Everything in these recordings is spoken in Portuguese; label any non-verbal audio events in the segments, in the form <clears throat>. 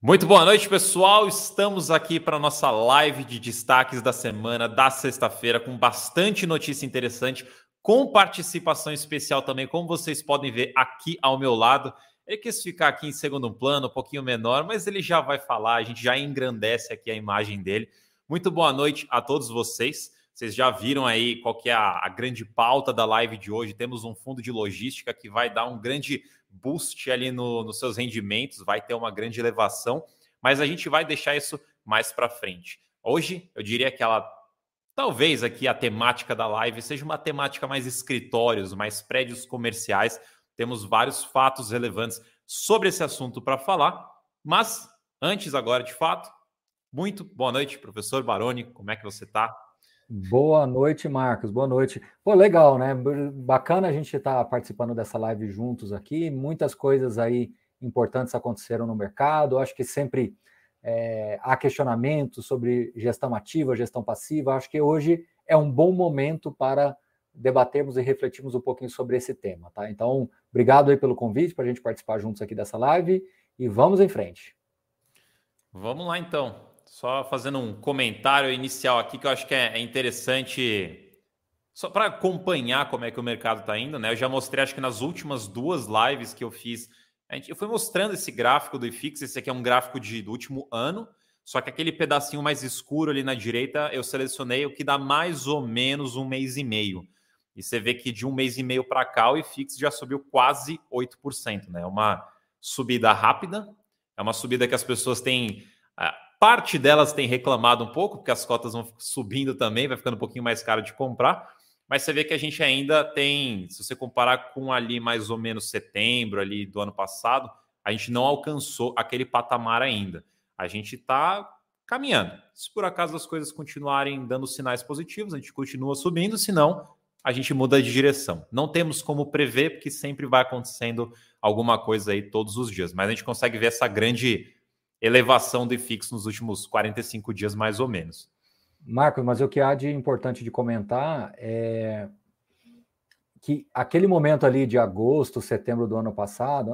Muito boa noite, pessoal. Estamos aqui para a nossa live de destaques da semana, da sexta-feira, com bastante notícia interessante, com participação especial também, como vocês podem ver aqui ao meu lado. Ele quis ficar aqui em segundo plano, um pouquinho menor, mas ele já vai falar, a gente já engrandece aqui a imagem dele. Muito boa noite a todos vocês. Vocês já viram aí qual que é a, a grande pauta da live de hoje. Temos um fundo de logística que vai dar um grande boost ali no, nos seus rendimentos, vai ter uma grande elevação, mas a gente vai deixar isso mais para frente. Hoje, eu diria que ela, talvez aqui a temática da live seja uma temática mais escritórios, mais prédios comerciais. Temos vários fatos relevantes sobre esse assunto para falar, mas antes agora, de fato, muito boa noite, professor Baroni, como é que você está? Boa noite, Marcos. Boa noite. Pô, legal, né? Bacana a gente estar tá participando dessa live juntos aqui. Muitas coisas aí importantes aconteceram no mercado. Acho que sempre é, há questionamentos sobre gestão ativa, gestão passiva. Acho que hoje é um bom momento para debatermos e refletirmos um pouquinho sobre esse tema, tá? Então, obrigado aí pelo convite para a gente participar juntos aqui dessa live e vamos em frente. Vamos lá, então. Só fazendo um comentário inicial aqui que eu acho que é, é interessante, só para acompanhar como é que o mercado está indo, né? Eu já mostrei, acho que nas últimas duas lives que eu fiz, a gente, eu fui mostrando esse gráfico do IFIX. Esse aqui é um gráfico de, do último ano, só que aquele pedacinho mais escuro ali na direita, eu selecionei o que dá mais ou menos um mês e meio. E você vê que de um mês e meio para cá, o IFIX já subiu quase 8%, né? É uma subida rápida, é uma subida que as pessoas têm ah, Parte delas tem reclamado um pouco, porque as cotas vão subindo também, vai ficando um pouquinho mais caro de comprar. Mas você vê que a gente ainda tem, se você comparar com ali mais ou menos setembro ali do ano passado, a gente não alcançou aquele patamar ainda. A gente está caminhando. Se por acaso as coisas continuarem dando sinais positivos, a gente continua subindo, senão a gente muda de direção. Não temos como prever, porque sempre vai acontecendo alguma coisa aí todos os dias, mas a gente consegue ver essa grande elevação do IFIX nos últimos 45 dias, mais ou menos. Marcos, mas o que há de importante de comentar é que aquele momento ali de agosto, setembro do ano passado,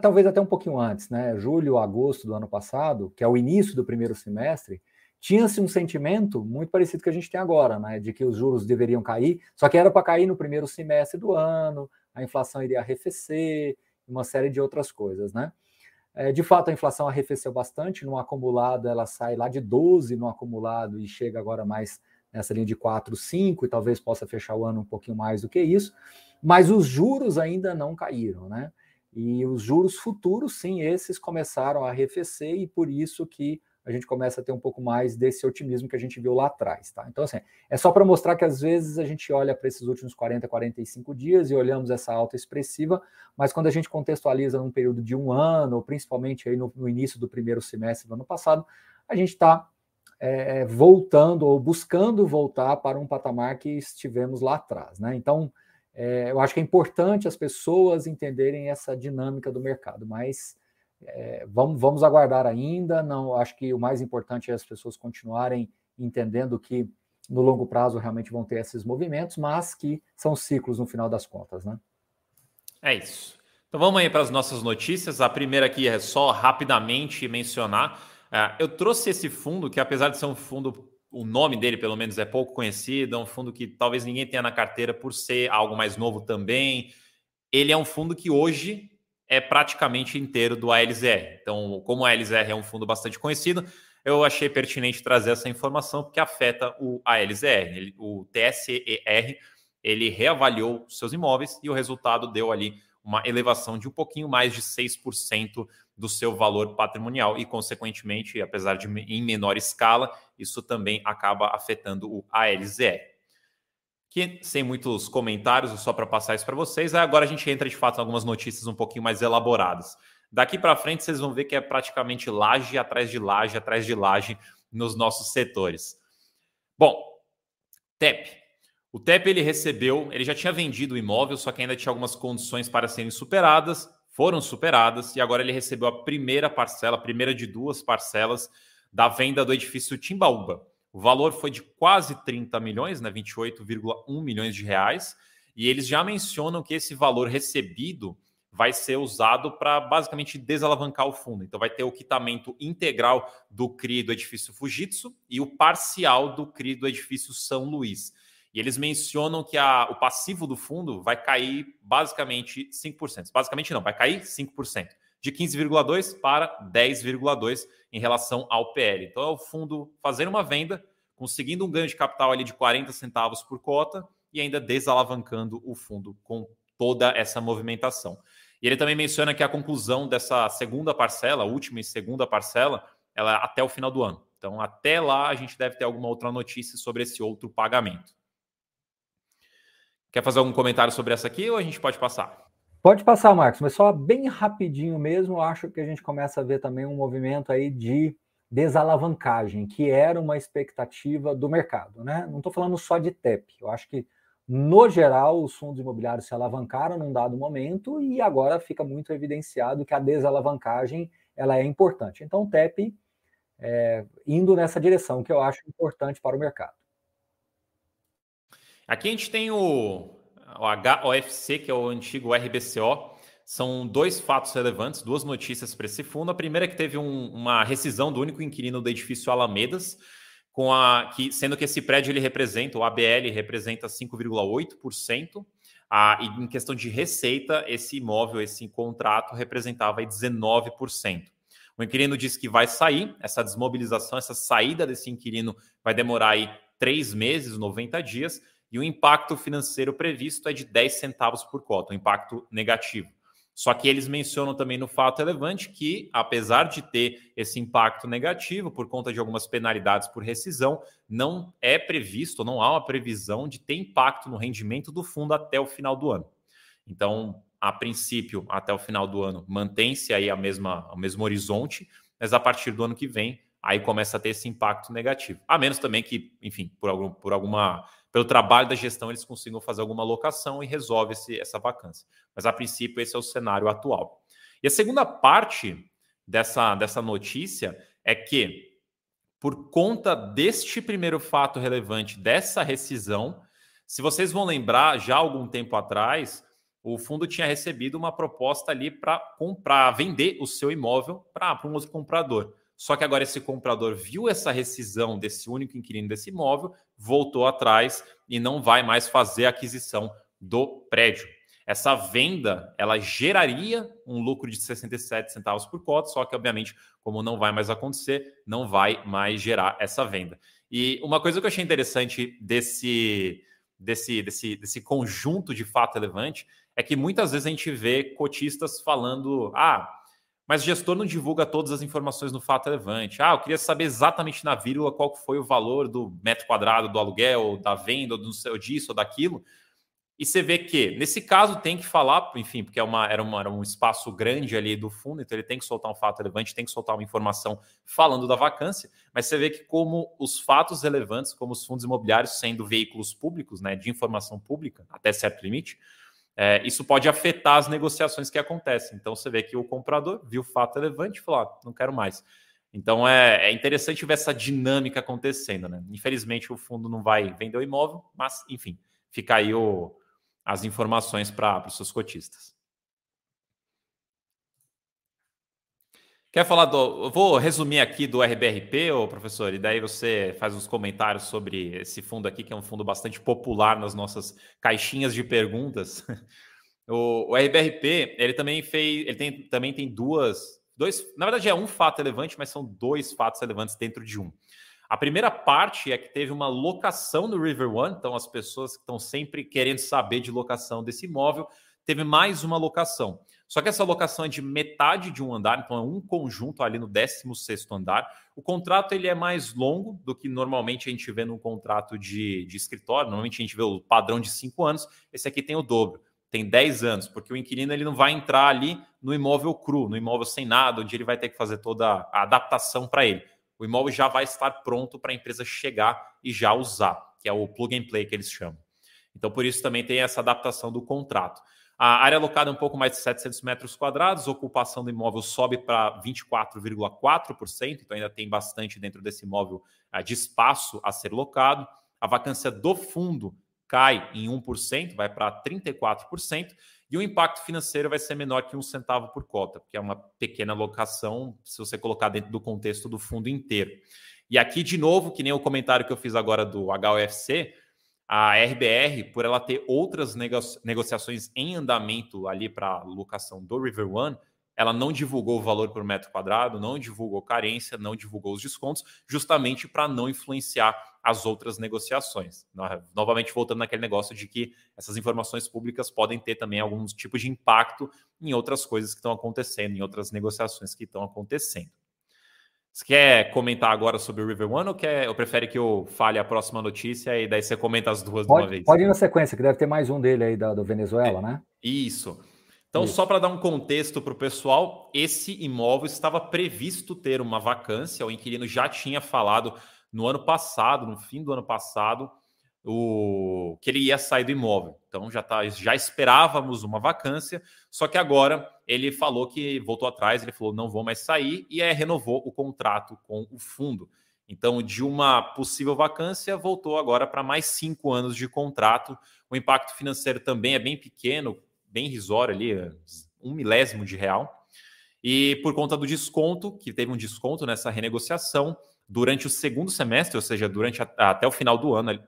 talvez até um pouquinho antes, né? Julho, agosto do ano passado, que é o início do primeiro semestre, tinha-se um sentimento muito parecido que a gente tem agora, né? De que os juros deveriam cair, só que era para cair no primeiro semestre do ano, a inflação iria arrefecer, uma série de outras coisas, né? É, de fato, a inflação arrefeceu bastante. No acumulado, ela sai lá de 12 no acumulado e chega agora mais nessa linha de 4, 5, e talvez possa fechar o ano um pouquinho mais do que isso. Mas os juros ainda não caíram, né? E os juros futuros, sim, esses começaram a arrefecer, e por isso que a gente começa a ter um pouco mais desse otimismo que a gente viu lá atrás, tá? Então, assim, é só para mostrar que às vezes a gente olha para esses últimos 40, 45 dias e olhamos essa alta expressiva, mas quando a gente contextualiza num período de um ano, ou principalmente aí no, no início do primeiro semestre do ano passado, a gente está é, voltando ou buscando voltar para um patamar que estivemos lá atrás, né? Então, é, eu acho que é importante as pessoas entenderem essa dinâmica do mercado, mas é, vamos, vamos aguardar ainda. Não, acho que o mais importante é as pessoas continuarem entendendo que no longo prazo realmente vão ter esses movimentos, mas que são ciclos no final das contas, né? É isso. Então vamos aí para as nossas notícias. A primeira aqui é só rapidamente mencionar. É, eu trouxe esse fundo que, apesar de ser um fundo, o nome dele pelo menos é pouco conhecido, é um fundo que talvez ninguém tenha na carteira por ser algo mais novo também. Ele é um fundo que hoje é praticamente inteiro do ALZR. Então, como o ALZR é um fundo bastante conhecido, eu achei pertinente trazer essa informação porque afeta o ALZR. O TSER ele reavaliou seus imóveis e o resultado deu ali uma elevação de um pouquinho mais de 6% do seu valor patrimonial e, consequentemente, apesar de em menor escala, isso também acaba afetando o ALZR que sem muitos comentários, só para passar isso para vocês. Agora a gente entra de fato em algumas notícias um pouquinho mais elaboradas. Daqui para frente vocês vão ver que é praticamente laje atrás de laje atrás de laje nos nossos setores. Bom, TEP. O TEP ele recebeu, ele já tinha vendido o imóvel, só que ainda tinha algumas condições para serem superadas, foram superadas e agora ele recebeu a primeira parcela, a primeira de duas parcelas da venda do edifício Timbaúba. O valor foi de quase 30 milhões, né, 28,1 milhões de reais, e eles já mencionam que esse valor recebido vai ser usado para basicamente desalavancar o fundo. Então, vai ter o quitamento integral do CRI do edifício Fujitsu e o parcial do CRI do edifício São Luís. E eles mencionam que a, o passivo do fundo vai cair basicamente 5%. Basicamente não, vai cair 5%. De 15,2% para 10,2% em relação ao PL. Então é o fundo fazendo uma venda, conseguindo um ganho de capital ali de 40 centavos por cota e ainda desalavancando o fundo com toda essa movimentação. E ele também menciona que a conclusão dessa segunda parcela, última e segunda parcela, ela é até o final do ano. Então, até lá, a gente deve ter alguma outra notícia sobre esse outro pagamento. Quer fazer algum comentário sobre essa aqui ou a gente pode passar? Pode passar, Marcos, mas só bem rapidinho mesmo, acho que a gente começa a ver também um movimento aí de desalavancagem, que era uma expectativa do mercado, né? Não estou falando só de TEP, eu acho que no geral, os fundos imobiliários se alavancaram num dado momento e agora fica muito evidenciado que a desalavancagem ela é importante. Então, o TEP é, indo nessa direção, que eu acho importante para o mercado. Aqui a gente tem o, o HOFC, que é o antigo RBCO. São dois fatos relevantes, duas notícias para esse fundo. A primeira é que teve um, uma rescisão do único inquilino do edifício Alamedas, com a que sendo que esse prédio ele representa, o ABL representa 5,8%, a, e em questão de receita, esse imóvel, esse contrato representava 19%. O inquilino disse que vai sair, essa desmobilização, essa saída desse inquilino vai demorar aí três meses, 90 dias, e o impacto financeiro previsto é de 10 centavos por cota, um impacto negativo. Só que eles mencionam também no fato relevante que, apesar de ter esse impacto negativo por conta de algumas penalidades por rescisão, não é previsto, não há uma previsão de ter impacto no rendimento do fundo até o final do ano. Então, a princípio, até o final do ano, mantém-se aí a mesma, o mesmo horizonte, mas a partir do ano que vem, aí começa a ter esse impacto negativo. A menos também que, enfim, por, algum, por alguma pelo trabalho da gestão, eles consigam fazer alguma alocação e resolve esse, essa vacância. Mas, a princípio, esse é o cenário atual. E a segunda parte dessa, dessa notícia é que, por conta deste primeiro fato relevante, dessa rescisão, se vocês vão lembrar, já algum tempo atrás, o fundo tinha recebido uma proposta ali para comprar, vender o seu imóvel para um outro comprador. Só que agora esse comprador viu essa rescisão desse único inquilino desse imóvel, voltou atrás e não vai mais fazer a aquisição do prédio. Essa venda, ela geraria um lucro de 67 centavos por cota, só que obviamente, como não vai mais acontecer, não vai mais gerar essa venda. E uma coisa que eu achei interessante desse desse, desse, desse conjunto de fato relevante é que muitas vezes a gente vê cotistas falando: ah, mas o gestor não divulga todas as informações no fato relevante. Ah, eu queria saber exatamente na vírgula qual foi o valor do metro quadrado do aluguel, da venda, ou do seu disso ou daquilo. E você vê que, nesse caso, tem que falar, enfim, porque é uma, era, uma, era um espaço grande ali do fundo, então ele tem que soltar um fato relevante, tem que soltar uma informação falando da vacância, mas você vê que, como os fatos relevantes, como os fundos imobiliários sendo veículos públicos, né, de informação pública, até certo limite, é, isso pode afetar as negociações que acontecem. Então você vê que o comprador viu o fato relevante e falou: ah, não quero mais. Então é, é, interessante ver essa dinâmica acontecendo, né? Infelizmente o fundo não vai vender o imóvel, mas enfim, fica aí o, as informações para os seus cotistas. Quer falar do. Eu vou resumir aqui do RBRP, ô professor, e daí você faz uns comentários sobre esse fundo aqui, que é um fundo bastante popular nas nossas caixinhas de perguntas. <laughs> O, o RBRP, ele também fez. Ele tem, também tem duas. Dois, na verdade, é um fato relevante, mas são dois fatos relevantes dentro de um. A primeira parte é que teve uma locação no River One, então as pessoas que estão sempre querendo saber de locação desse imóvel, teve mais uma locação. Só que essa locação é de metade de um andar, então é um conjunto ali no 16 andar. O contrato ele é mais longo do que normalmente a gente vê num contrato de, de escritório. Normalmente a gente vê o padrão de 5 anos, esse aqui tem o dobro, tem 10 anos, porque o inquilino ele não vai entrar ali no imóvel cru, no imóvel sem nada, onde ele vai ter que fazer toda a adaptação para ele. O imóvel já vai estar pronto para a empresa chegar e já usar, que é o plug and play que eles chamam. Então, por isso também tem essa adaptação do contrato. A área alocada é um pouco mais de 700 metros quadrados, ocupação do imóvel sobe para 24,4%, então ainda tem bastante dentro desse imóvel uh, de espaço a ser locado. A vacância do fundo cai em 1%, vai para 34%, e o impacto financeiro vai ser menor que um centavo por cota, porque é uma pequena alocação se você colocar dentro do contexto do fundo inteiro. E aqui, de novo, que nem o comentário que eu fiz agora do HUFC, a RBR, por ela ter outras negociações em andamento ali para locação do River One, ela não divulgou o valor por metro quadrado, não divulgou carência, não divulgou os descontos, justamente para não influenciar as outras negociações. Novamente, voltando naquele negócio de que essas informações públicas podem ter também alguns tipos de impacto em outras coisas que estão acontecendo, em outras negociações que estão acontecendo. Você quer comentar agora sobre o River One ou, quer, ou prefere que eu fale a próxima notícia e daí você comenta as duas pode, de uma vez? Pode ir na sequência, que deve ter mais um dele aí da, do Venezuela, é, né? Isso. Então, isso. só para dar um contexto para o pessoal, esse imóvel estava previsto ter uma vacância, o inquilino já tinha falado no ano passado, no fim do ano passado, o que ele ia sair do imóvel. Então já tá, já esperávamos uma vacância, só que agora ele falou que voltou atrás, ele falou não vou mais sair e é, renovou o contrato com o fundo. Então, de uma possível vacância, voltou agora para mais cinco anos de contrato. O impacto financeiro também é bem pequeno, bem risório ali, um milésimo de real. E por conta do desconto, que teve um desconto nessa renegociação, durante o segundo semestre, ou seja, durante a, até o final do ano,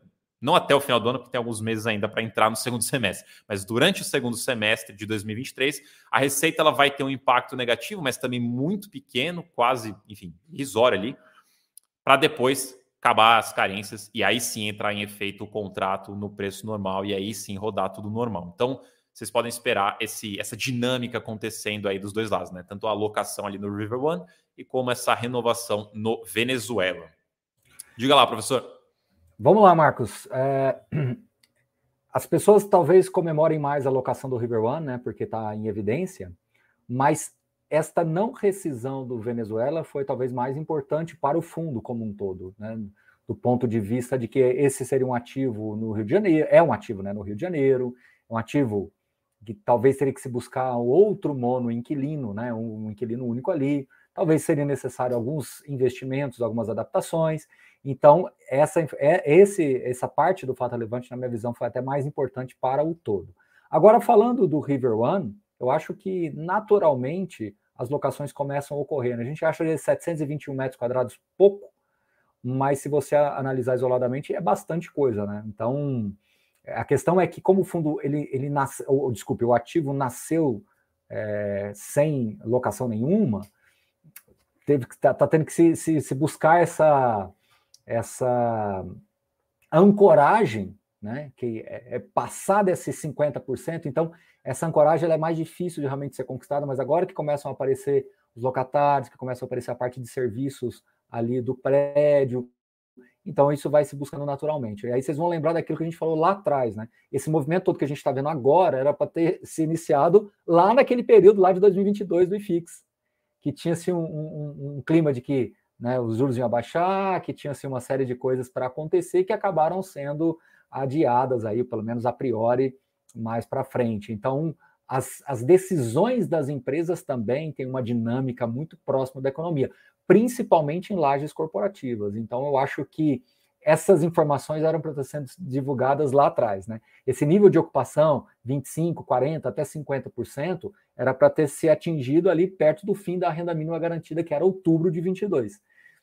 não até o final do ano, porque tem alguns meses ainda para entrar no segundo <laughs> semestre, mas durante o segundo semestre de 2023, a receita ela vai ter um impacto negativo, mas também muito pequeno, quase, enfim, risório ali, para depois acabar as carências e aí sim entrar em efeito o contrato no preço normal e aí sim rodar tudo normal. Então, vocês podem esperar esse, essa dinâmica acontecendo aí dos dois lados, né? Tanto a alocação ali no River One e como essa renovação no Venezuela. Diga lá, professor. Vamos lá, Marcos. É... <clears throat> As pessoas talvez comemorem mais a locação do River One, né? Porque está em evidência, mas esta não rescisão do Venezuela foi talvez mais importante para o fundo como um todo, né? Do ponto de vista de que esse seria um ativo no Rio de Janeiro, é um ativo né, no Rio de Janeiro, um ativo que talvez teria que se buscar outro mono inquilino, né, um inquilino único ali, talvez seria necessário alguns investimentos, algumas adaptações, então, essa, é, esse, essa parte do fato relevante, na minha visão, foi até mais importante para o todo. Agora, falando do River One, eu acho que naturalmente as locações começam a ocorrer. Né? A gente acha de 721 metros quadrados pouco, mas se você analisar isoladamente, é bastante coisa, né? Então, a questão é que, como o fundo, ele, ele nasceu, desculpe, o ativo nasceu é, sem locação nenhuma, teve que tá, tá tendo que se, se, se buscar essa essa ancoragem, né, que é, é passada esses 50%, então essa ancoragem é mais difícil de realmente ser conquistada, mas agora que começam a aparecer os locatários, que começam a aparecer a parte de serviços ali do prédio, então isso vai se buscando naturalmente. E aí vocês vão lembrar daquilo que a gente falou lá atrás, né? Esse movimento todo que a gente está vendo agora era para ter se iniciado lá naquele período lá de 2022 do IFIX, que tinha-se um, um, um clima de que né, os juros iam abaixar, que tinha assim, uma série de coisas para acontecer que acabaram sendo adiadas aí, pelo menos a priori, mais para frente. Então, as, as decisões das empresas também têm uma dinâmica muito próxima da economia, principalmente em lajes corporativas. Então, eu acho que essas informações eram para estar sendo divulgadas lá atrás. Né? Esse nível de ocupação, 25%, 40%, até 50%, era para ter se atingido ali perto do fim da renda mínima garantida, que era outubro de 22.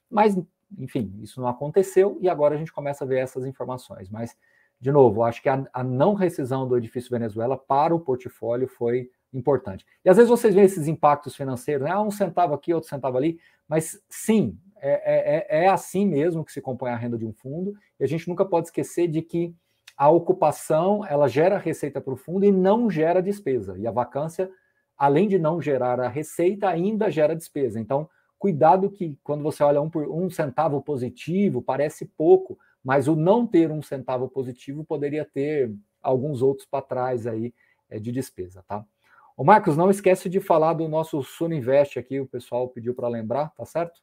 Mas, enfim, isso não aconteceu e agora a gente começa a ver essas informações. Mas, de novo, acho que a, a não rescisão do edifício Venezuela para o portfólio foi importante. E às vezes vocês veem esses impactos financeiros, né? Ah, um centavo aqui, outro centavo ali, mas sim, é, é, é, é assim mesmo que se compõe a renda de um fundo, e a gente nunca pode esquecer de que a ocupação ela gera receita para o fundo e não gera despesa. E a vacância, além de não gerar a receita, ainda gera despesa. Então, Cuidado que quando você olha um, por, um centavo positivo, parece pouco, mas o não ter um centavo positivo poderia ter alguns outros para trás aí é, de despesa, tá? O Marcos, não esquece de falar do nosso Suninvest aqui, o pessoal pediu para lembrar, tá certo?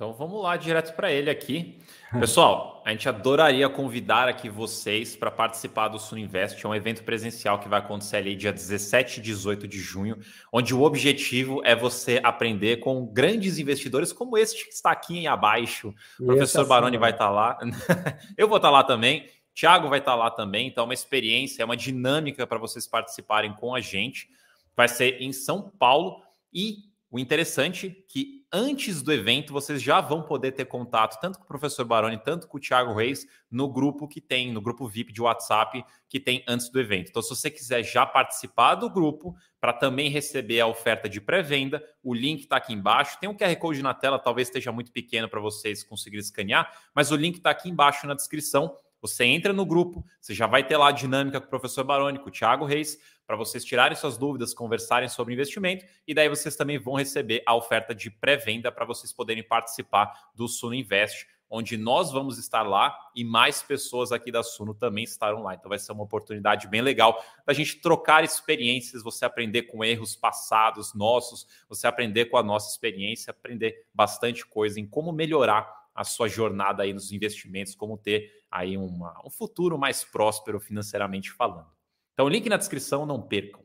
Então vamos lá direto para ele aqui. Pessoal, a gente adoraria convidar aqui vocês para participar do Suninvest, é um evento presencial que vai acontecer ali dia 17 e 18 de junho, onde o objetivo é você aprender com grandes investidores como este que está aqui abaixo. O professor assim, Baroni vai estar tá lá. <laughs> Eu vou estar tá lá também. Thiago vai estar lá também, então é uma experiência, é uma dinâmica para vocês participarem com a gente. Vai ser em São Paulo e o interessante é que antes do evento vocês já vão poder ter contato tanto com o professor Baroni, tanto com o Thiago Reis, no grupo que tem, no grupo VIP de WhatsApp que tem antes do evento. Então, se você quiser já participar do grupo para também receber a oferta de pré-venda, o link está aqui embaixo. Tem um QR Code na tela, talvez esteja muito pequeno para vocês conseguirem escanear, mas o link está aqui embaixo na descrição. Você entra no grupo, você já vai ter lá a dinâmica com o professor Baroni, com o Thiago Reis, para vocês tirarem suas dúvidas, conversarem sobre investimento, e daí vocês também vão receber a oferta de pré-venda para vocês poderem participar do Suno Invest, onde nós vamos estar lá e mais pessoas aqui da Suno também estarão lá. Então vai ser uma oportunidade bem legal da gente trocar experiências, você aprender com erros passados nossos, você aprender com a nossa experiência, aprender bastante coisa em como melhorar a sua jornada aí nos investimentos, como ter aí uma, um futuro mais próspero financeiramente falando. Então, link na descrição, não percam.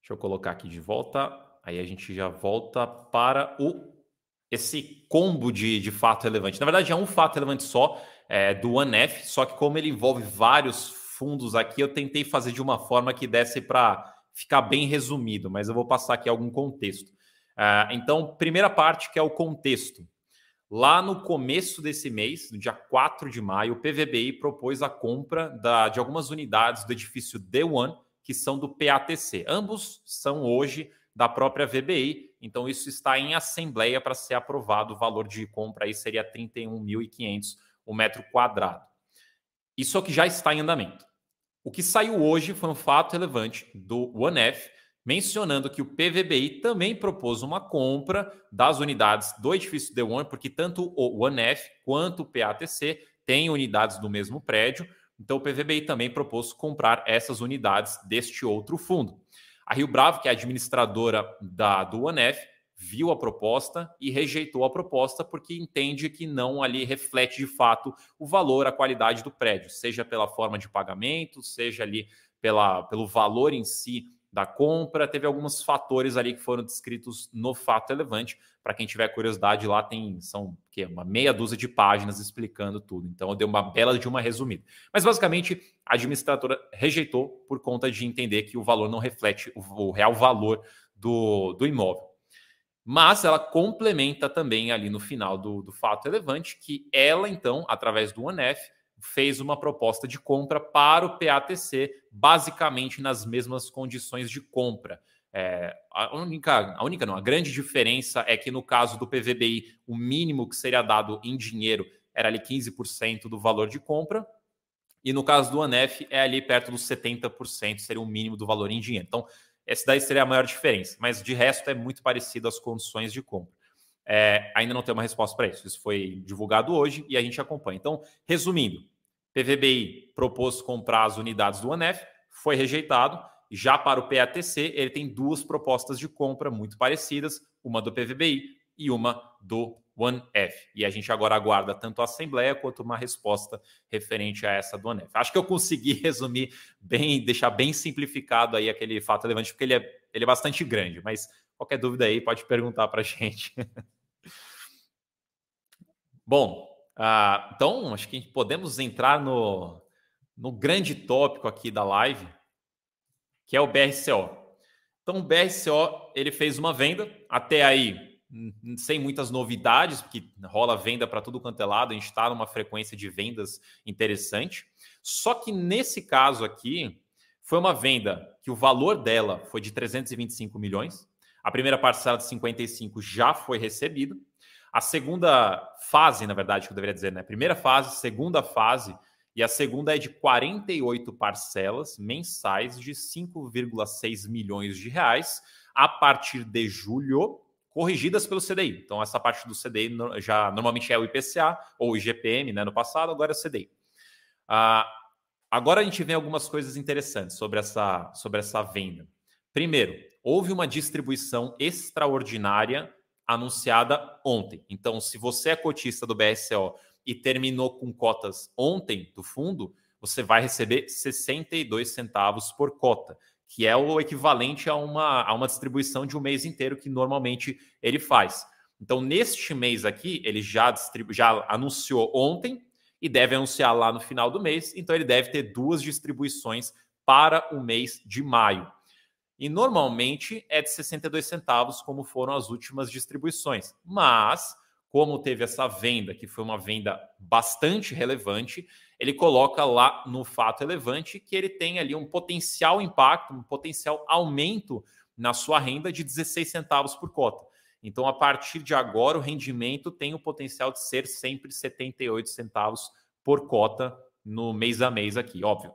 Deixa eu colocar aqui de volta. Aí a gente já volta para o esse combo de, de fato relevante. Na verdade, é um fato relevante só é, do OneF, só que como ele envolve vários fundos aqui, eu tentei fazer de uma forma que desse para ficar bem resumido, mas eu vou passar aqui algum contexto. Uh, então, primeira parte que é o contexto. Lá no começo desse mês, no dia 4 de maio, o PVBI propôs a compra da, de algumas unidades do edifício D1, que são do PATC. Ambos são hoje da própria VBI, então isso está em assembleia para ser aprovado. O valor de compra aí seria 31.500 o metro quadrado. Isso é o que já está em andamento. O que saiu hoje foi um fato relevante do OneF, mencionando que o PVBI também propôs uma compra das unidades do edifício The One, porque tanto o OneF quanto o PATC têm unidades do mesmo prédio, então o PVBI também propôs comprar essas unidades deste outro fundo. A Rio Bravo, que é administradora da, do OneF, viu a proposta e rejeitou a proposta porque entende que não ali reflete de fato o valor, a qualidade do prédio, seja pela forma de pagamento, seja ali pela, pelo valor em si da compra, teve alguns fatores ali que foram descritos no fato relevante. Para quem tiver curiosidade, lá tem são que uma meia dúzia de páginas explicando tudo. Então eu dei uma bela de uma resumida. Mas basicamente a administradora rejeitou por conta de entender que o valor não reflete o, o real valor do, do imóvel. Mas ela complementa também ali no final do, do fato relevante que ela, então, através do ONEF, fez uma proposta de compra para o PATC, basicamente nas mesmas condições de compra. É, a única, a única não, a grande diferença é que no caso do PVBI, o mínimo que seria dado em dinheiro era ali 15% do valor de compra, e no caso do ANEF é ali perto dos 70%, seria o mínimo do valor em dinheiro. Então, essa daí seria a maior diferença, mas de resto é muito parecido às condições de compra. É, ainda não tem uma resposta para isso. Isso foi divulgado hoje e a gente acompanha. Então, resumindo, PVBI propôs comprar as unidades do ANEF, foi rejeitado. Já para o PATC, ele tem duas propostas de compra muito parecidas, uma do PVBI e uma do OneF. E a gente agora aguarda tanto a Assembleia quanto uma resposta referente a essa do OneF. Acho que eu consegui <laughs> resumir bem, deixar bem simplificado aí aquele fato relevante, porque ele é, ele é bastante grande, mas qualquer dúvida aí pode perguntar para a <laughs> gente. Bom, ah, então, acho que podemos entrar no, no grande tópico aqui da live, que é o BRCO. Então, o BRCO ele fez uma venda, até aí sem muitas novidades, porque rola venda para tudo quanto é lado, a gente está numa frequência de vendas interessante. Só que nesse caso aqui, foi uma venda que o valor dela foi de 325 milhões. A primeira parcela de 55 já foi recebida. A segunda fase, na verdade, que eu deveria dizer, né? Primeira fase, segunda fase, e a segunda é de 48 parcelas mensais de 5,6 milhões de reais a partir de julho, corrigidas pelo CDI. Então, essa parte do CDI já normalmente é o IPCA ou o IGPM, né? No passado, agora é o CDI. Ah, agora a gente vê algumas coisas interessantes sobre essa, sobre essa venda. Primeiro, houve uma distribuição extraordinária anunciada ontem. Então, se você é cotista do BSO e terminou com cotas ontem do fundo, você vai receber 62 centavos por cota, que é o equivalente a uma, a uma distribuição de um mês inteiro que normalmente ele faz. Então, neste mês aqui, ele já, distribu já anunciou ontem e deve anunciar lá no final do mês, então ele deve ter duas distribuições para o mês de maio. E normalmente é de 62 centavos, como foram as últimas distribuições. Mas, como teve essa venda, que foi uma venda bastante relevante, ele coloca lá no fato relevante que ele tem ali um potencial impacto, um potencial aumento na sua renda de 16 centavos por cota. Então, a partir de agora, o rendimento tem o potencial de ser sempre 78 centavos por cota no mês a mês aqui. Óbvio,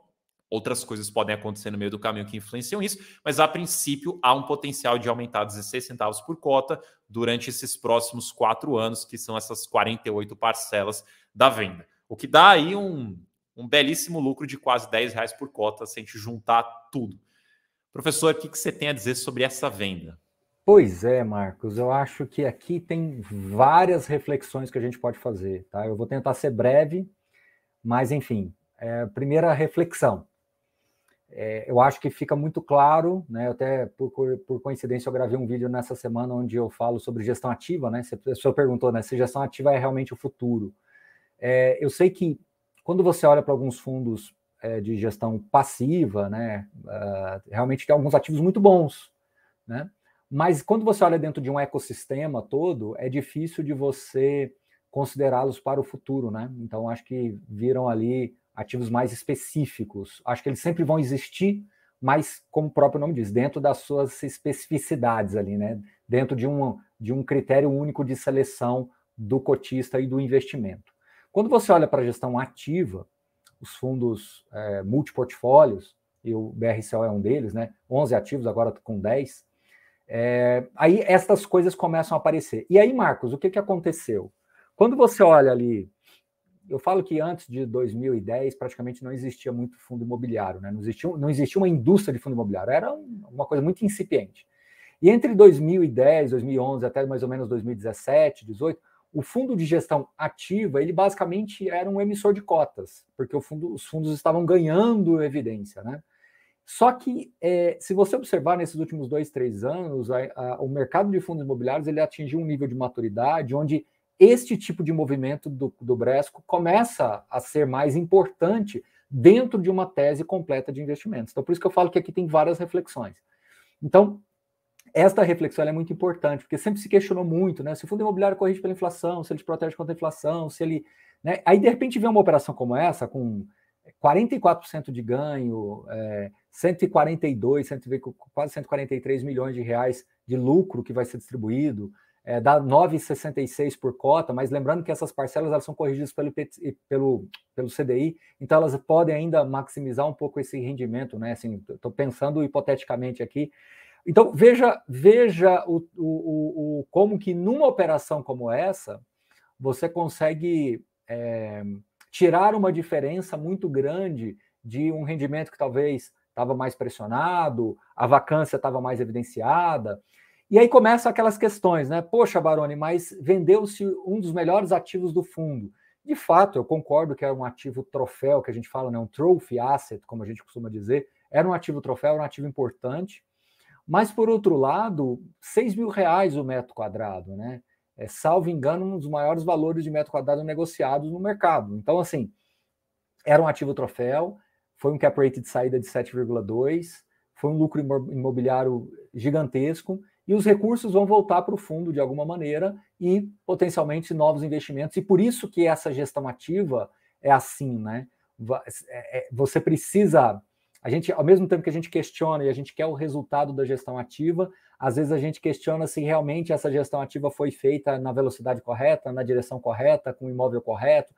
outras coisas podem acontecer no meio do caminho que influenciam isso, mas a princípio há um potencial de aumentar 16 centavos por cota durante esses próximos quatro anos, que são essas 48 parcelas da venda. O que dá aí um, um belíssimo lucro de quase 10 reais por cota se a gente juntar tudo. Professor, o que, você tem a dizer sobre essa venda? Pois é, Marcos, eu acho que aqui tem várias reflexões que a gente pode fazer, tá? Eu vou tentar ser breve, mas enfim, é, primeira reflexão. É, eu acho que fica muito claro, né? Até por, por, coincidência eu gravei um vídeo nessa semana onde eu falo sobre gestão ativa, né? Você, perguntou, né? Se gestão ativa é realmente o futuro. É, eu sei que quando você olha para alguns fundos é, de gestão passiva, né? Uh, realmente tem alguns ativos muito bons, né? Mas quando você olha dentro de um ecossistema todo, é difícil de você considerá-los para o futuro, né? Então acho que viram ali ativos mais específicos. Acho que eles sempre vão existir, mas como o próprio nome diz, dentro das suas especificidades ali, né? Dentro de um, de um critério único de seleção do cotista e do investimento. Quando você olha para a gestão ativa, os fundos é, multiportfólios, e o BRCO é um deles, né? 11 ativos, agora com 10, é, aí estas coisas começam a aparecer. E aí, Marcos, o que, que aconteceu? Quando você olha ali, eu falo que antes de 2010 praticamente não existia muito fundo imobiliário, né? não, existia, não existia uma indústria de fundo imobiliário, era uma coisa muito incipiente. E entre 2010, 2011 até mais ou menos 2017, 2018, o fundo de gestão ativa, ele basicamente era um emissor de cotas, porque fundo, os fundos estavam ganhando evidência, né? Só que, é, se você observar nesses últimos dois, três anos, a, a, o mercado de fundos imobiliários ele atingiu um nível de maturidade onde este tipo de movimento do, do Bresco começa a ser mais importante dentro de uma tese completa de investimentos. Então, por isso que eu falo que aqui tem várias reflexões. Então, esta reflexão é muito importante, porque sempre se questionou muito, né? Se o fundo imobiliário corrige pela inflação, se ele te protege contra a inflação, se ele. Né? Aí, de repente, vem uma operação como essa, com 44% de ganho, é, 142, quase 143 milhões de reais de lucro que vai ser distribuído, é, dá 9,66 por cota, mas lembrando que essas parcelas elas são corrigidas pelo, pelo, pelo CDI, então elas podem ainda maximizar um pouco esse rendimento, né? Assim, estou pensando hipoteticamente aqui. Então, veja, veja o, o, o, como que numa operação como essa, você consegue é, tirar uma diferença muito grande de um rendimento que talvez estava mais pressionado, a vacância estava mais evidenciada. E aí começam aquelas questões, né? Poxa, Baroni, mas vendeu-se um dos melhores ativos do fundo. De fato, eu concordo que era um ativo troféu, que a gente fala, né? Um trophy asset, como a gente costuma dizer. Era um ativo troféu, era um ativo importante. Mas, por outro lado, 6 mil reais o metro quadrado, né? É, salvo engano, um dos maiores valores de metro quadrado negociados no mercado. Então, assim, era um ativo troféu, foi um cap rate de saída de 7,2, foi um lucro imobiliário gigantesco, e os recursos vão voltar para o fundo de alguma maneira e potencialmente novos investimentos. E por isso que essa gestão ativa é assim, né? É, é, você precisa. A gente, ao mesmo tempo que a gente questiona e a gente quer o resultado da gestão ativa, às vezes a gente questiona se realmente essa gestão ativa foi feita na velocidade correta, na direção correta, com o imóvel correto.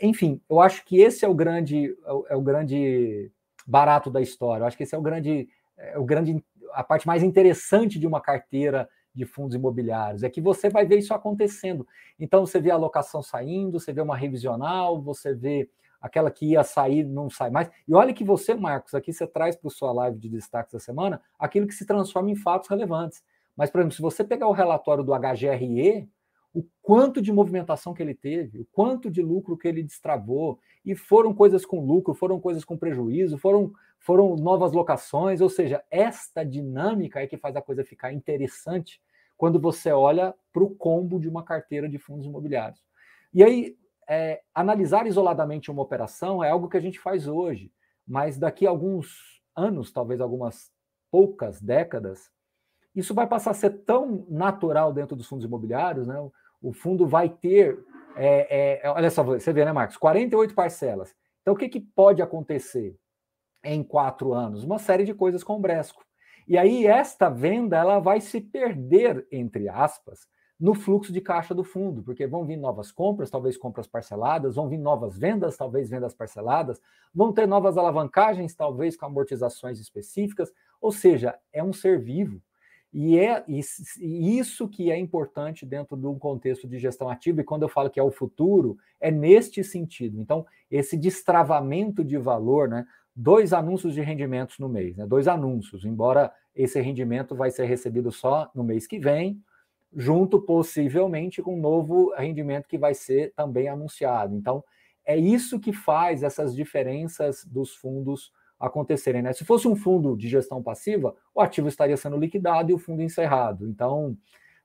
Enfim, eu acho que esse é o grande, é o grande barato da história. Eu acho que esse é o grande, é o grande, a parte mais interessante de uma carteira de fundos imobiliários é que você vai ver isso acontecendo. Então você vê a alocação saindo, você vê uma revisional, você vê aquela que ia sair não sai mais. E olha que você, Marcos, aqui você traz para sua live de destaques da semana aquilo que se transforma em fatos relevantes. Mas, por exemplo, se você pegar o relatório do HGRE, o quanto de movimentação que ele teve, o quanto de lucro que ele destravou, e foram coisas com lucro, foram coisas com prejuízo, foram, foram novas locações, ou seja, esta dinâmica é que faz a coisa ficar interessante quando você olha para o combo de uma carteira de fundos imobiliários. E aí, é, analisar isoladamente uma operação é algo que a gente faz hoje, mas daqui a alguns anos, talvez algumas poucas décadas, isso vai passar a ser tão natural dentro dos fundos imobiliários, né? O fundo vai ter, é, é, olha só, você vê, né, Marcos? 48 parcelas. Então, o que, que pode acontecer em quatro anos? Uma série de coisas com o Bresco. E aí, esta venda ela vai se perder, entre aspas, no fluxo de caixa do fundo, porque vão vir novas compras, talvez compras parceladas, vão vir novas vendas, talvez vendas parceladas, vão ter novas alavancagens, talvez com amortizações específicas, ou seja, é um ser vivo. E é isso que é importante dentro de um contexto de gestão ativa, e quando eu falo que é o futuro, é neste sentido. Então, esse destravamento de valor, né? Dois anúncios de rendimentos no mês, né? Dois anúncios, embora esse rendimento vai ser recebido só no mês que vem, junto possivelmente com um novo rendimento que vai ser também anunciado. Então, é isso que faz essas diferenças dos fundos acontecerem. Né? Se fosse um fundo de gestão passiva, o ativo estaria sendo liquidado e o fundo encerrado. Então,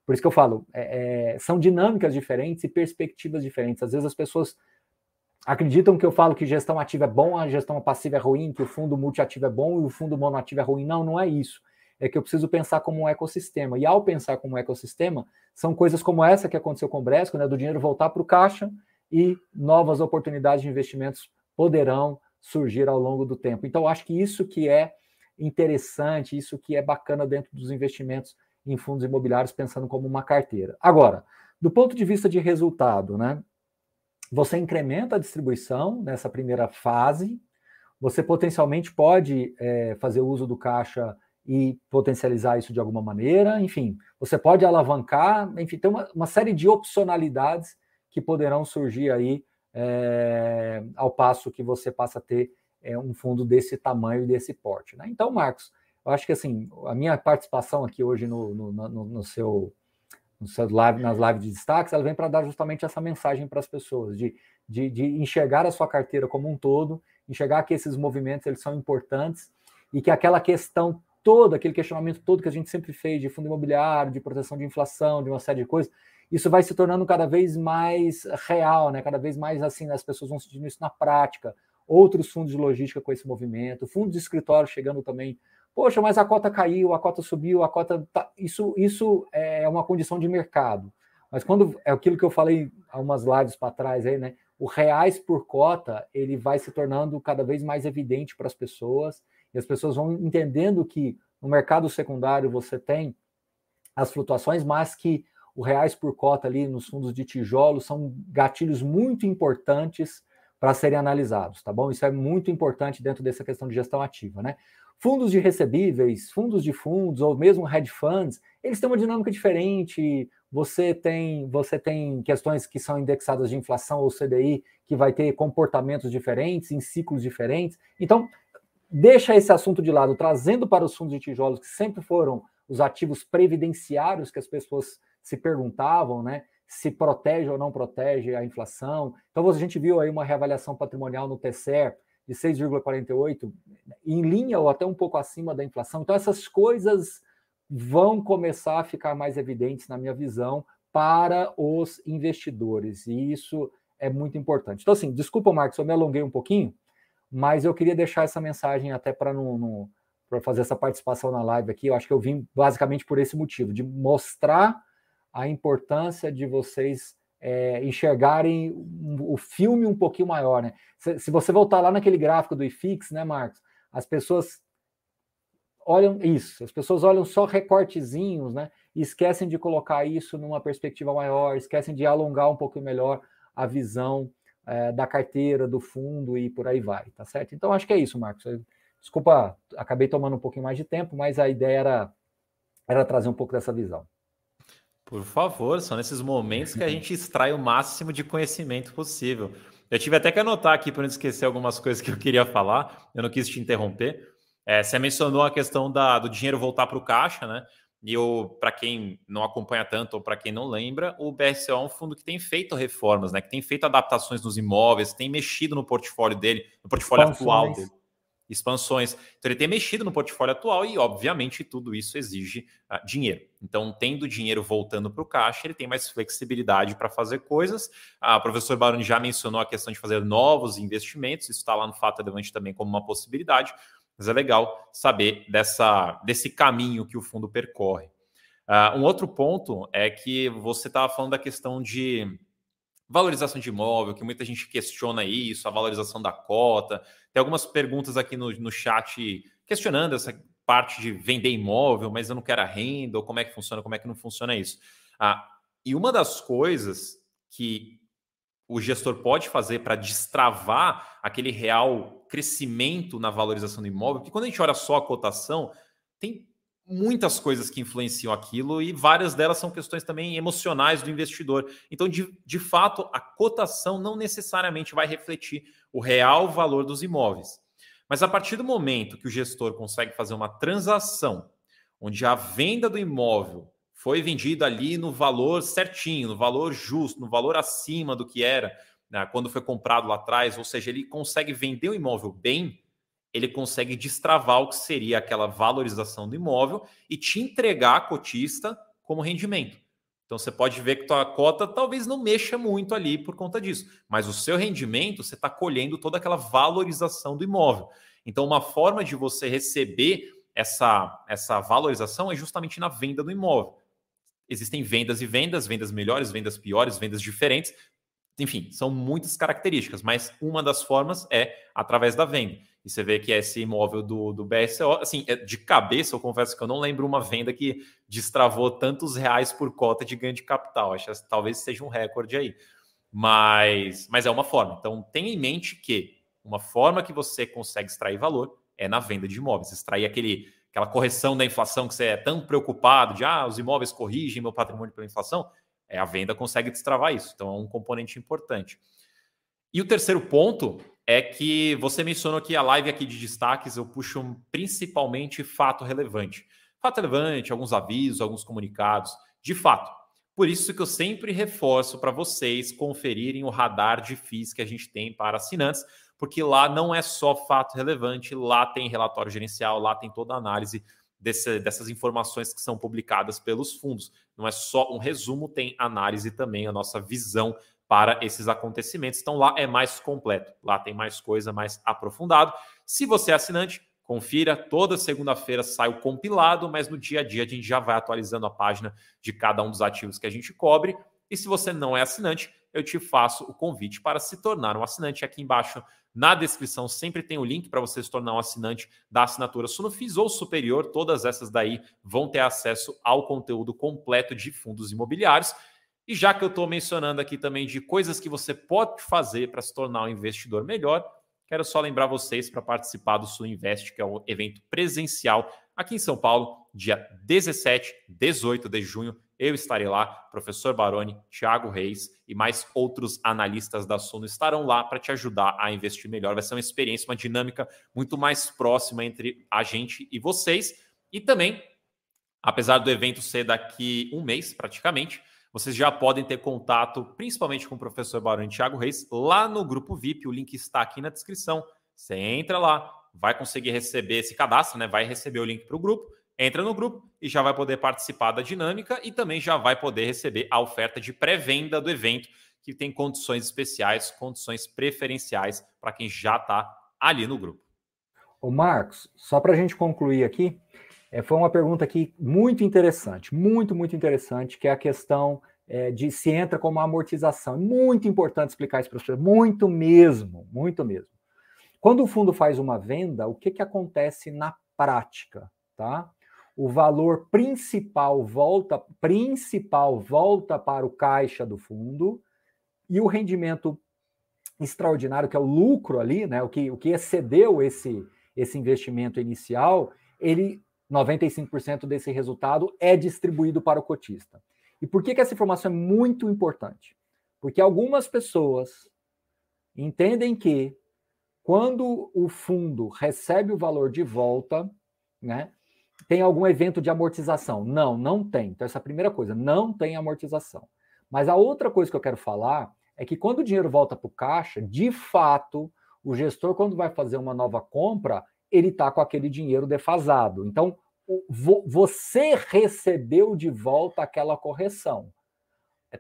por isso que eu falo, é, é, são dinâmicas diferentes e perspectivas diferentes. Às vezes as pessoas acreditam que eu falo que gestão ativa é bom, a gestão passiva é ruim, que o fundo multiativo é bom e o fundo monoativo é ruim. Não, não é isso é que eu preciso pensar como um ecossistema. E ao pensar como um ecossistema, são coisas como essa que aconteceu com o Bresco, né, do dinheiro voltar para o caixa e novas oportunidades de investimentos poderão surgir ao longo do tempo. Então, acho que isso que é interessante, isso que é bacana dentro dos investimentos em fundos imobiliários, pensando como uma carteira. Agora, do ponto de vista de resultado, né? Você incrementa a distribuição nessa primeira fase, você potencialmente pode é, fazer uso do caixa e potencializar isso de alguma maneira. Enfim, você pode alavancar, enfim, tem uma, uma série de opcionalidades que poderão surgir aí é, ao passo que você passa a ter é, um fundo desse tamanho e desse porte. Né? Então, Marcos, eu acho que assim, a minha participação aqui hoje no, no, no, no seu, live, nas lives de destaques, ela vem para dar justamente essa mensagem para as pessoas, de, de, de enxergar a sua carteira como um todo, enxergar que esses movimentos eles são importantes e que aquela questão todo, aquele questionamento todo que a gente sempre fez de fundo imobiliário, de proteção de inflação, de uma série de coisas, isso vai se tornando cada vez mais real, né? Cada vez mais assim, as pessoas vão sentindo isso na prática. Outros fundos de logística com esse movimento, fundos de escritório chegando também. Poxa, mas a cota caiu, a cota subiu, a cota. Tá... Isso, isso é uma condição de mercado. Mas quando é aquilo que eu falei há umas lives para trás aí, né? O reais por cota ele vai se tornando cada vez mais evidente para as pessoas e as pessoas vão entendendo que no mercado secundário você tem as flutuações, mas que o reais por cota ali nos fundos de tijolo são gatilhos muito importantes para serem analisados, tá bom? Isso é muito importante dentro dessa questão de gestão ativa, né? Fundos de recebíveis, fundos de fundos ou mesmo hedge funds, eles têm uma dinâmica diferente. Você tem, você tem questões que são indexadas de inflação ou CDI, que vai ter comportamentos diferentes, em ciclos diferentes. Então, deixa esse assunto de lado, trazendo para os fundos de tijolos, que sempre foram os ativos previdenciários que as pessoas se perguntavam, né? Se protege ou não protege a inflação. Então, a gente viu aí uma reavaliação patrimonial no TCE de 6,48, em linha ou até um pouco acima da inflação. Então, essas coisas vão começar a ficar mais evidentes, na minha visão, para os investidores. E isso é muito importante. Então, assim, desculpa, Marcos, eu me alonguei um pouquinho, mas eu queria deixar essa mensagem até para não, não para fazer essa participação na live aqui. Eu acho que eu vim basicamente por esse motivo, de mostrar a importância de vocês é, enxergarem o filme um pouquinho maior, né? Se, se, você voltar lá naquele gráfico do IFIX, né, Marcos? As pessoas olham isso, as pessoas olham só recortezinhos, né? E esquecem de colocar isso numa perspectiva maior, esquecem de alongar um pouco melhor a visão é, da carteira, do fundo e por aí vai, tá certo? Então acho que é isso, Marcos. Desculpa, acabei tomando um pouquinho mais de tempo, mas a ideia era, era trazer um pouco dessa visão. Por favor, são nesses momentos que a gente extrai o máximo de conhecimento possível. Eu tive até que anotar aqui para não esquecer algumas coisas que eu queria falar, eu não quis te interromper. É, você mencionou a questão da, do dinheiro voltar para o caixa, né? E para quem não acompanha tanto ou para quem não lembra, o BSO é um fundo que tem feito reformas, né? Que tem feito adaptações nos imóveis, tem mexido no portfólio dele, no portfólio Expansões. atual dele. Expansões. Então, ele tem mexido no portfólio atual e, obviamente, tudo isso exige uh, dinheiro. Então, tendo dinheiro voltando para o caixa, ele tem mais flexibilidade para fazer coisas. Ah, o professor Baroni já mencionou a questão de fazer novos investimentos, isso está lá no Fato Relevante também como uma possibilidade, mas é legal saber dessa, desse caminho que o fundo percorre. Uh, um outro ponto é que você estava falando da questão de valorização de imóvel, que muita gente questiona isso, a valorização da cota. Tem algumas perguntas aqui no, no chat questionando essa parte de vender imóvel, mas eu não quero a renda, ou como é que funciona, como é que não funciona isso. Ah, e uma das coisas que o gestor pode fazer para destravar aquele real crescimento na valorização do imóvel, porque quando a gente olha só a cotação, tem muitas coisas que influenciam aquilo e várias delas são questões também emocionais do investidor. Então, de, de fato, a cotação não necessariamente vai refletir o real valor dos imóveis. Mas a partir do momento que o gestor consegue fazer uma transação onde a venda do imóvel foi vendida ali no valor certinho, no valor justo, no valor acima do que era né, quando foi comprado lá atrás, ou seja, ele consegue vender o imóvel bem, ele consegue destravar o que seria aquela valorização do imóvel e te entregar a cotista como rendimento. Então você pode ver que tua cota talvez não mexa muito ali por conta disso, mas o seu rendimento você está colhendo toda aquela valorização do imóvel. Então uma forma de você receber essa, essa valorização é justamente na venda do imóvel. Existem vendas e vendas, vendas melhores, vendas piores, vendas diferentes. Enfim, são muitas características, mas uma das formas é através da venda. E você vê que esse imóvel do, do BSO, assim, é, de cabeça, eu confesso que eu não lembro uma venda que destravou tantos reais por cota de ganho de capital. Acho que talvez seja um recorde aí. Mas, mas é uma forma. Então, tenha em mente que uma forma que você consegue extrair valor é na venda de imóveis. Extrair aquele, aquela correção da inflação que você é tão preocupado de, ah, os imóveis corrigem meu patrimônio pela inflação. É, a venda consegue destravar isso. Então, é um componente importante. E o terceiro ponto é que você mencionou que a live aqui de destaques eu puxo principalmente fato relevante. Fato relevante, alguns avisos, alguns comunicados, de fato. Por isso que eu sempre reforço para vocês conferirem o radar de FIIs que a gente tem para assinantes, porque lá não é só fato relevante, lá tem relatório gerencial, lá tem toda a análise desse, dessas informações que são publicadas pelos fundos. Não é só um resumo, tem análise também, a nossa visão para esses acontecimentos. Então lá é mais completo, lá tem mais coisa mais aprofundado. Se você é assinante, confira, toda segunda-feira sai o compilado, mas no dia a dia a gente já vai atualizando a página de cada um dos ativos que a gente cobre. E se você não é assinante, eu te faço o convite para se tornar um assinante. Aqui embaixo na descrição sempre tem o link para você se tornar um assinante da assinatura Sunofis ou superior. Todas essas daí vão ter acesso ao conteúdo completo de fundos imobiliários. E já que eu estou mencionando aqui também de coisas que você pode fazer para se tornar um investidor melhor, quero só lembrar vocês para participar do Sul Invest, que é um evento presencial aqui em São Paulo, dia 17, 18 de junho. Eu estarei lá, professor Baroni, Thiago Reis e mais outros analistas da Suno estarão lá para te ajudar a investir melhor. Vai ser uma experiência, uma dinâmica muito mais próxima entre a gente e vocês. E também, apesar do evento ser daqui um mês praticamente, vocês já podem ter contato, principalmente com o professor Barão Thiago Reis, lá no grupo VIP. O link está aqui na descrição. Você entra lá, vai conseguir receber esse cadastro, né? Vai receber o link para o grupo, entra no grupo e já vai poder participar da dinâmica e também já vai poder receber a oferta de pré-venda do evento, que tem condições especiais, condições preferenciais para quem já está ali no grupo. O Marcos, só para a gente concluir aqui, é, foi uma pergunta aqui muito interessante, muito, muito interessante, que é a questão é, de se entra como amortização. É muito importante explicar isso para você, muito mesmo, muito mesmo. Quando o fundo faz uma venda, o que, que acontece na prática? Tá? O valor principal volta, principal volta para o caixa do fundo e o rendimento extraordinário, que é o lucro ali, né, o, que, o que excedeu esse, esse investimento inicial, ele 95% desse resultado é distribuído para o cotista. E por que, que essa informação é muito importante? Porque algumas pessoas entendem que quando o fundo recebe o valor de volta, né, tem algum evento de amortização. Não, não tem. Então, essa é a primeira coisa, não tem amortização. Mas a outra coisa que eu quero falar é que quando o dinheiro volta para o caixa, de fato, o gestor, quando vai fazer uma nova compra, ele está com aquele dinheiro defasado. Então, você recebeu de volta aquela correção.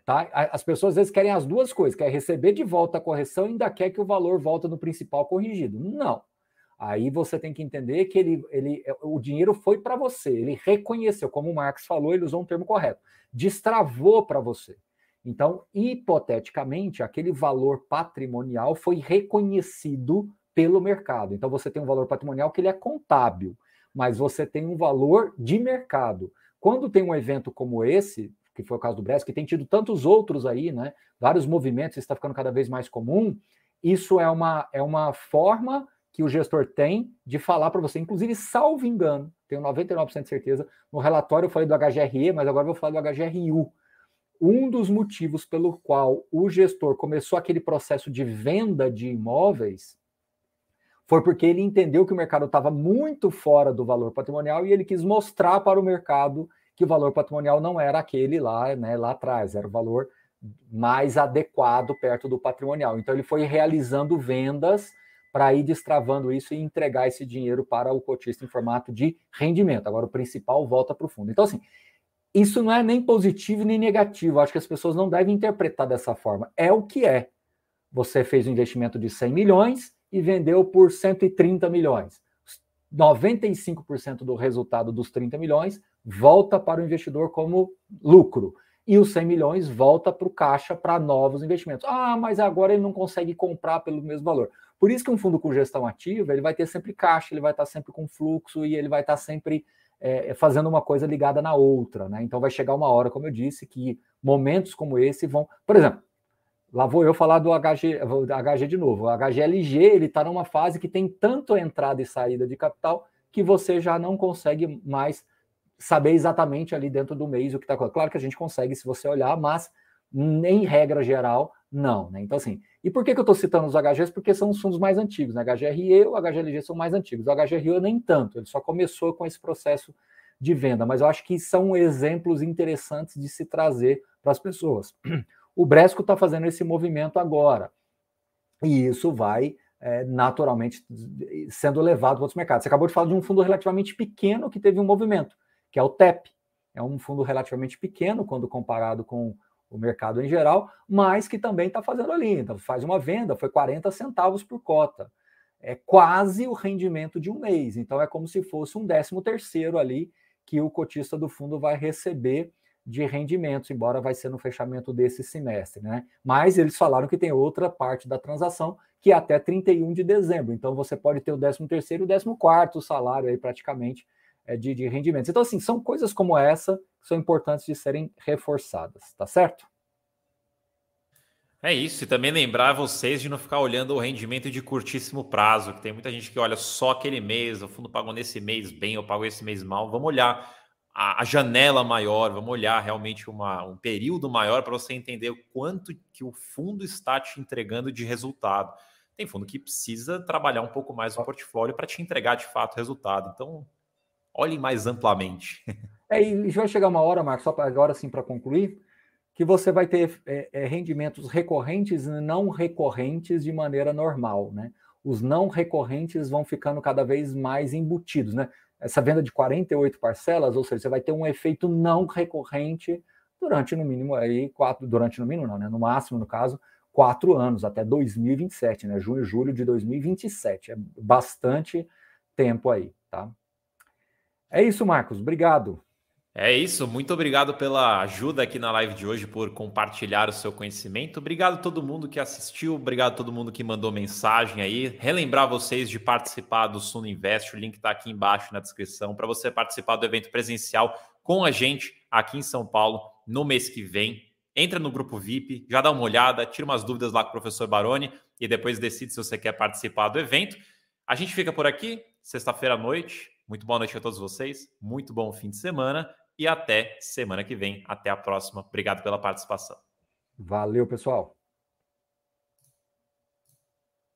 Tá? As pessoas às vezes querem as duas coisas, quer receber de volta a correção e ainda quer que o valor volte no principal corrigido. Não. Aí você tem que entender que ele, ele, o dinheiro foi para você, ele reconheceu, como o Marx falou, ele usou um termo correto, destravou para você. Então, hipoteticamente, aquele valor patrimonial foi reconhecido pelo mercado. Então, você tem um valor patrimonial que ele é contábil, mas você tem um valor de mercado. Quando tem um evento como esse, que foi o caso do Brest, que tem tido tantos outros aí, né? Vários movimentos, está ficando cada vez mais comum. Isso é uma, é uma forma que o gestor tem de falar para você, inclusive, salvo engano, tenho 99% de certeza. No relatório eu falei do HGRE, mas agora eu vou falar do HGRU. Um dos motivos pelo qual o gestor começou aquele processo de venda de imóveis foi porque ele entendeu que o mercado estava muito fora do valor patrimonial e ele quis mostrar para o mercado que o valor patrimonial não era aquele lá, né, lá atrás, era o valor mais adequado perto do patrimonial. Então ele foi realizando vendas para ir destravando isso e entregar esse dinheiro para o cotista em formato de rendimento. Agora o principal volta para o fundo. Então assim, isso não é nem positivo nem negativo. Acho que as pessoas não devem interpretar dessa forma. É o que é. Você fez um investimento de 100 milhões e vendeu por 130 milhões. 95% do resultado dos 30 milhões volta para o investidor como lucro. E os 100 milhões volta para o caixa para novos investimentos. Ah, mas agora ele não consegue comprar pelo mesmo valor. Por isso que um fundo com gestão ativa, ele vai ter sempre caixa, ele vai estar sempre com fluxo e ele vai estar sempre é, fazendo uma coisa ligada na outra. Né? Então vai chegar uma hora, como eu disse, que momentos como esse vão... Por exemplo, lá vou eu falar do HG, HG de novo. O HGLG ele está numa fase que tem tanto entrada e saída de capital que você já não consegue mais saber exatamente ali dentro do mês o que está acontecendo. Claro que a gente consegue se você olhar, mas em regra geral, não. Né? Então, assim, e por que, que eu estou citando os HGs? Porque são os fundos mais antigos. Né? HGRE o HGLG são mais antigos. O HGRE nem tanto, ele só começou com esse processo de venda, mas eu acho que são exemplos interessantes de se trazer para as pessoas. O Bresco está fazendo esse movimento agora. E isso vai é, naturalmente sendo levado para outros mercados. Você acabou de falar de um fundo relativamente pequeno que teve um movimento que é o TEP. É um fundo relativamente pequeno quando comparado com o mercado em geral, mas que também está fazendo ali. Então, faz uma venda, foi 40 centavos por cota. É quase o rendimento de um mês. Então, é como se fosse um décimo terceiro ali que o cotista do fundo vai receber de rendimentos, embora vai ser no fechamento desse semestre, né? Mas eles falaram que tem outra parte da transação que é até 31 de dezembro. Então você pode ter o 13 terceiro e o 14 quarto salário aí praticamente é, de, de rendimentos. Então, assim, são coisas como essa que são importantes de serem reforçadas, tá certo? É isso, e também lembrar vocês de não ficar olhando o rendimento de curtíssimo prazo, que tem muita gente que olha só aquele mês, o fundo pagou nesse mês bem, ou pagou esse mês mal. Vamos olhar a, a janela maior, vamos olhar realmente uma, um período maior para você entender o quanto que o fundo está te entregando de resultado. Tem fundo que precisa trabalhar um pouco mais o portfólio para te entregar de fato resultado. Então, Olhem mais amplamente. É, e vai chegar uma hora, Marcos, só pra, agora sim para concluir, que você vai ter é, é, rendimentos recorrentes e não recorrentes de maneira normal, né? Os não recorrentes vão ficando cada vez mais embutidos, né? Essa venda de 48 parcelas, ou seja, você vai ter um efeito não recorrente durante no mínimo aí quatro, durante no mínimo não, né? No máximo, no caso, quatro anos, até 2027, né? Junho, julho de 2027. É bastante tempo aí, tá? É isso, Marcos. Obrigado. É isso, muito obrigado pela ajuda aqui na live de hoje, por compartilhar o seu conhecimento. Obrigado a todo mundo que assistiu, obrigado a todo mundo que mandou mensagem aí. Relembrar vocês de participar do Suno Invest, o link está aqui embaixo na descrição, para você participar do evento presencial com a gente aqui em São Paulo no mês que vem. Entra no grupo VIP, já dá uma olhada, tira umas dúvidas lá com o professor Baroni e depois decide se você quer participar do evento. A gente fica por aqui, sexta-feira à noite. Muito boa noite a todos vocês, muito bom fim de semana e até semana que vem. Até a próxima. Obrigado pela participação. Valeu, pessoal.